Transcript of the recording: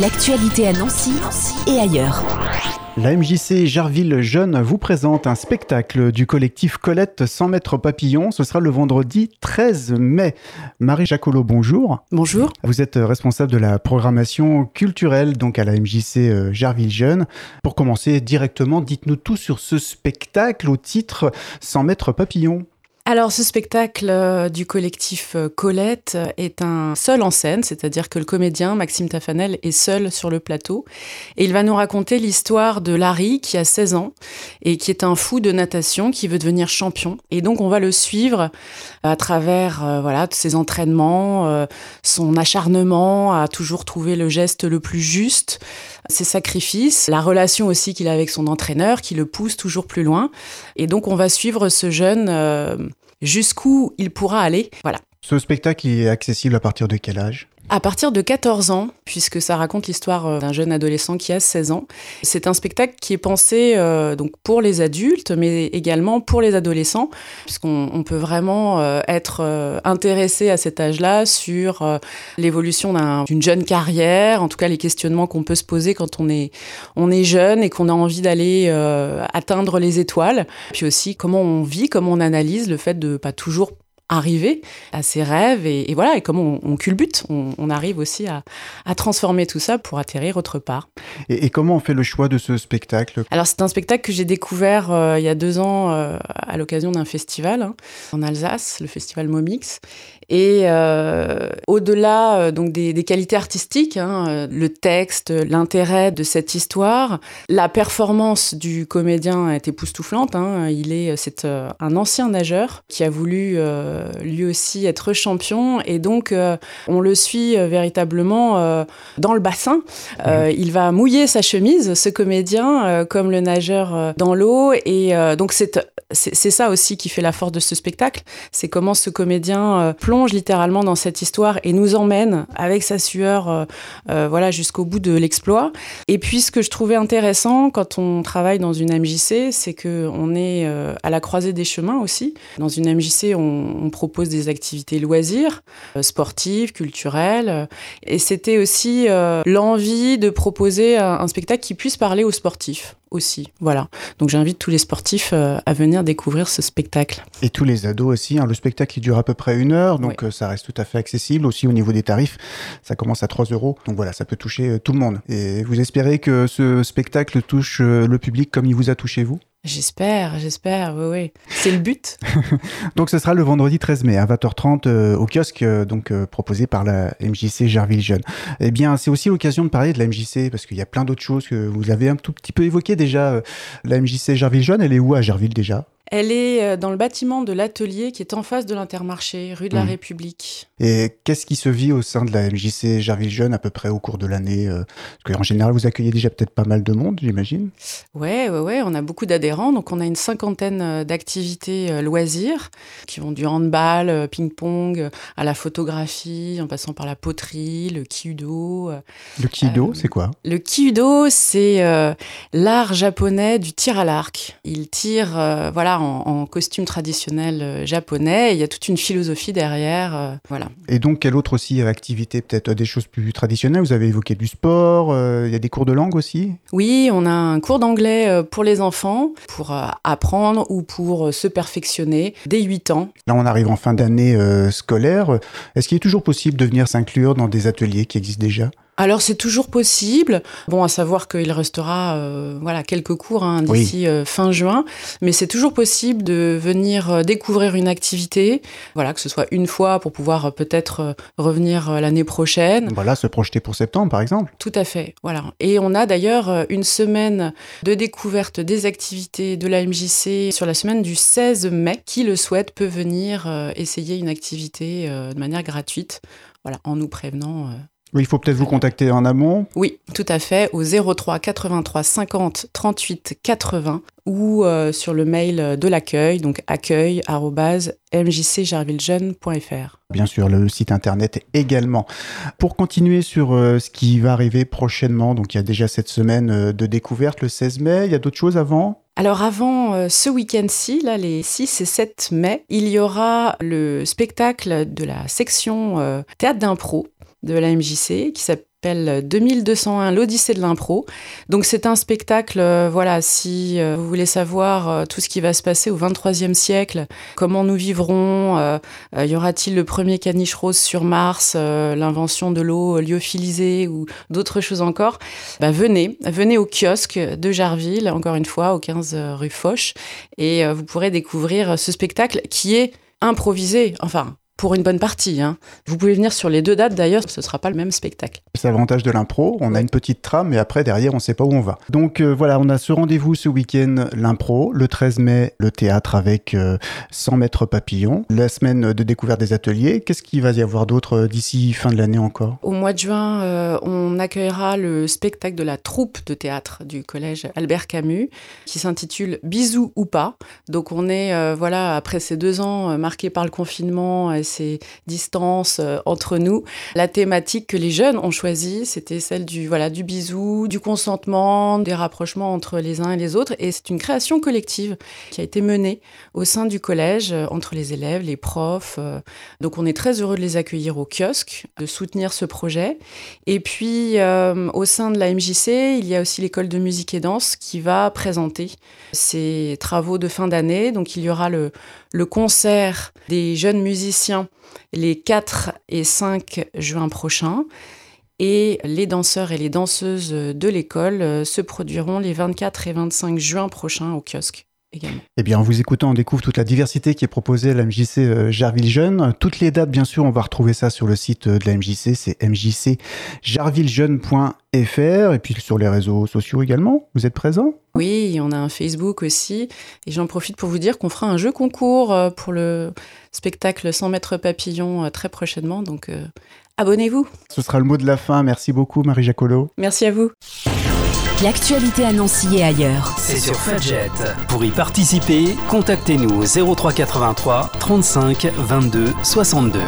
L'actualité à Nancy, et ailleurs. La MJC Jarville Jeune vous présente un spectacle du collectif Colette 100 mètres papillon. Ce sera le vendredi 13 mai. Marie Jacolo, bonjour. Bonjour. Vous êtes responsable de la programmation culturelle donc à la MJC euh, Jarville Jeune. Pour commencer directement, dites-nous tout sur ce spectacle au titre 100 mètres papillon. Alors ce spectacle euh, du collectif euh, Colette euh, est un seul en scène, c'est-à-dire que le comédien Maxime Tafanel est seul sur le plateau. Et il va nous raconter l'histoire de Larry qui a 16 ans et qui est un fou de natation qui veut devenir champion. Et donc on va le suivre à travers voilà ses entraînements, son acharnement à toujours trouver le geste le plus juste, ses sacrifices, la relation aussi qu'il a avec son entraîneur qui le pousse toujours plus loin. Et donc on va suivre ce jeune jusqu'où il pourra aller. Voilà. Ce spectacle est accessible à partir de quel âge? À partir de 14 ans, puisque ça raconte l'histoire euh, d'un jeune adolescent qui a 16 ans, c'est un spectacle qui est pensé euh, donc pour les adultes, mais également pour les adolescents, puisqu'on peut vraiment euh, être intéressé à cet âge-là sur l'évolution d'une jeune carrière, en tout cas les questionnements qu'on peut se poser quand on est, on est jeune et qu'on a envie d'aller atteindre les étoiles, puis aussi comment on vit, comment on analyse le fait de pas toujours arriver à ses rêves et, voilà et comment on, culbute, on, arrive aussi à, transformer tout ça pour atterrir autre part. Et, comment on fait le choix de ce spectacle? Alors c'est un spectacle que j'ai découvert euh, il y a deux ans euh, à l'occasion d'un festival hein, en Alsace, le festival Momix. Et euh, au-delà donc des, qualités artistiques, hein, le texte, l'intérêt de cette histoire, la performance du comédien est époustouflante. Hein. il est c'est un ancien nageur qui a voulu euh, lui aussi être champion. Et donc, euh, on le suit euh, véritablement dans le bassin. il va mouiller sa chemise, ce comédien, comme le nageur dans l'eau. Et donc, c'est c'est ça aussi qui fait la force de ce spectacle. C'est comment ce comédien plonge littéralement dans cette histoire et nous emmène avec sa sueur, voilà, jusqu'au bout de l'exploit. Et puis, ce que je trouvais intéressant quand on travaille dans une MJC, c'est que on est à la croisée des chemins aussi. Dans une MJC, on, on propose des activités loisirs, euh, sportives, culturelles. Euh, et c'était aussi euh, l'envie de proposer un, spectacle qui puisse parler aux sportifs aussi. Voilà. Donc j'invite tous les sportifs à venir découvrir ce spectacle. Et tous les ados aussi. Hein. Le spectacle il dure à peu près une heure, donc ça reste tout à fait accessible. Aussi au niveau des tarifs, ça commence à 3 euros. Donc voilà, ça peut toucher tout le monde. Et vous espérez que ce spectacle touche le public comme il vous a touché vous? J'espère, j'espère, oui, oui. C'est le but. donc ce sera le vendredi 13 mai à 20h30 euh, au kiosque euh, donc euh, proposé par la MJC Jarville Jeune. Eh bien, c'est aussi l'occasion de parler de la MJC parce qu'il y a plein d'autres choses que vous avez un tout petit peu évoquées déjà. La MJC Jarville Jeune, elle est où à Jarville déjà? Elle est euh, dans le bâtiment de l'atelier qui est en face de l'Intermarché, rue de la mmh. République. Et qu'est-ce qui se vit au sein de la MJC Jarville Jeune à peu près au cours de l'année euh, Parce qu'en général, vous accueillez déjà peut-être pas mal de monde, j'imagine Ouais, ouais, ouais. On a beaucoup d'adhérents. Donc, on a une cinquantaine euh, d'activités loisirs qui vont du handball, ping-pong, à la photographie, en passant par la poterie, le kyudo. Le kyudo, c'est quoi? Le kyudo, c'est l'art japonais du tir à l'arc. Il tire, voilà, en, costume traditionnel euh, japonais. Il y a toute une philosophie derrière. Euh, voilà. Et donc, quelle autre aussi activité Peut-être des choses plus traditionnelles? Vous avez évoqué du sport. Euh, il y a des cours de langue aussi? Oui, on a un cours d'anglais pour les enfants, pour apprendre ou pour se perfectionner dès 8 ans. Là, on arrive en fin d'année scolaire. Est-ce qu'il est toujours possible de venir s'inclure dans des ateliers qui existent déjà? Alors c'est toujours possible. Bon, à savoir qu'il restera euh, voilà quelques cours hein, d'ici euh, fin juin, mais c'est toujours possible de venir euh, découvrir une activité, voilà que ce soit une fois pour pouvoir peut-être revenir l'année prochaine. Voilà, se projeter pour septembre par exemple. Tout à fait, voilà. Et on a d'ailleurs une semaine de découverte des activités de la MJC sur la semaine du 16 mai. Qui le souhaite peut venir essayer une activité de manière gratuite, voilà, en nous prévenant il faut peut-être vous contacter en amont. Oui, tout à fait, au 03 83 50 38 80 ou euh, sur le mail de l'accueil, donc accueil.mjcjarvillejeune.fr. Bien sûr, le site internet également. Pour continuer sur euh, ce qui va arriver prochainement, donc il y a déjà cette semaine euh, de découverte le 16 mai, il y a d'autres choses avant? Alors avant ce week-end-ci, là, les 6 et 7 mai, il y aura le spectacle de la section théâtre d'impro de la MJC qui s'appelle s'appelle 2201 l'Odyssée de l'impro. Donc c'est un spectacle, euh, voilà, si euh, vous voulez savoir euh, tout ce qui va se passer au 23e siècle, comment nous vivrons, y aura-t-il le premier caniche rose sur Mars, l'invention de l'eau lyophilisée ou d'autres choses encore, bah, venez, venez au kiosque de Jarville, encore une fois, au 15 rue Foch, et vous pourrez découvrir ce spectacle qui est improvisé, enfin pour une bonne partie. Hein. Vous pouvez venir sur les deux dates d'ailleurs, ce ne sera pas le même spectacle. C'est l'avantage de l'impro, on a une petite trame et après derrière on ne sait pas où on va. Donc euh, voilà, on a ce rendez-vous ce week-end, l'impro, le 13 mai, le théâtre avec 100 euh, mètres papillon, la semaine de découverte des ateliers. Qu'est-ce qu'il va y avoir d'autre euh, d'ici fin de l'année encore? Au mois de juin, on accueillera le spectacle de la troupe de théâtre du collège Albert Camus qui s'intitule Bisous ou pas. Donc on est, voilà, après ces deux ans marqués par le confinement, ces distances euh, entre nous. La thématique que les jeunes ont choisie, c'était celle du, voilà, du bisou, du consentement, des rapprochements entre les uns et les autres. Et c'est une création collective qui a été menée au sein du collège, euh, entre les élèves, les profs. Euh. Donc on est très heureux de les accueillir au kiosque, de soutenir ce projet. Et puis au sein de la MJC, il y a aussi l'école de musique et danse qui va présenter ses travaux de fin d'année. Donc il y aura le, le concert des jeunes musiciens les 4 et 5 juin prochains. Et les danseurs et les danseuses de l'école euh, se produiront les 24 et 25 juin prochains au kiosque. Également. Eh bien, en vous écoutant, on découvre toute la diversité qui est proposée à la MJC euh, Jarville Jeune. Toutes les dates, bien sûr, on va retrouver ça sur le site euh, de la MJC, c'est mjcjarvillejeune.fr et puis sur les réseaux sociaux également. Vous êtes présent? Oui, on a un Facebook aussi. Et j'en profite pour vous dire qu'on fera un jeu concours euh, pour le spectacle 100 mètres papillon très prochainement. Donc euh, abonnez-vous. Ce sera le mot de la fin. Merci beaucoup, Marie Jacolo. Merci à vous. L'actualité à Nancy et ailleurs. C'est sur Fudget. Pour y participer, contactez-nous au 0383 35 22 62.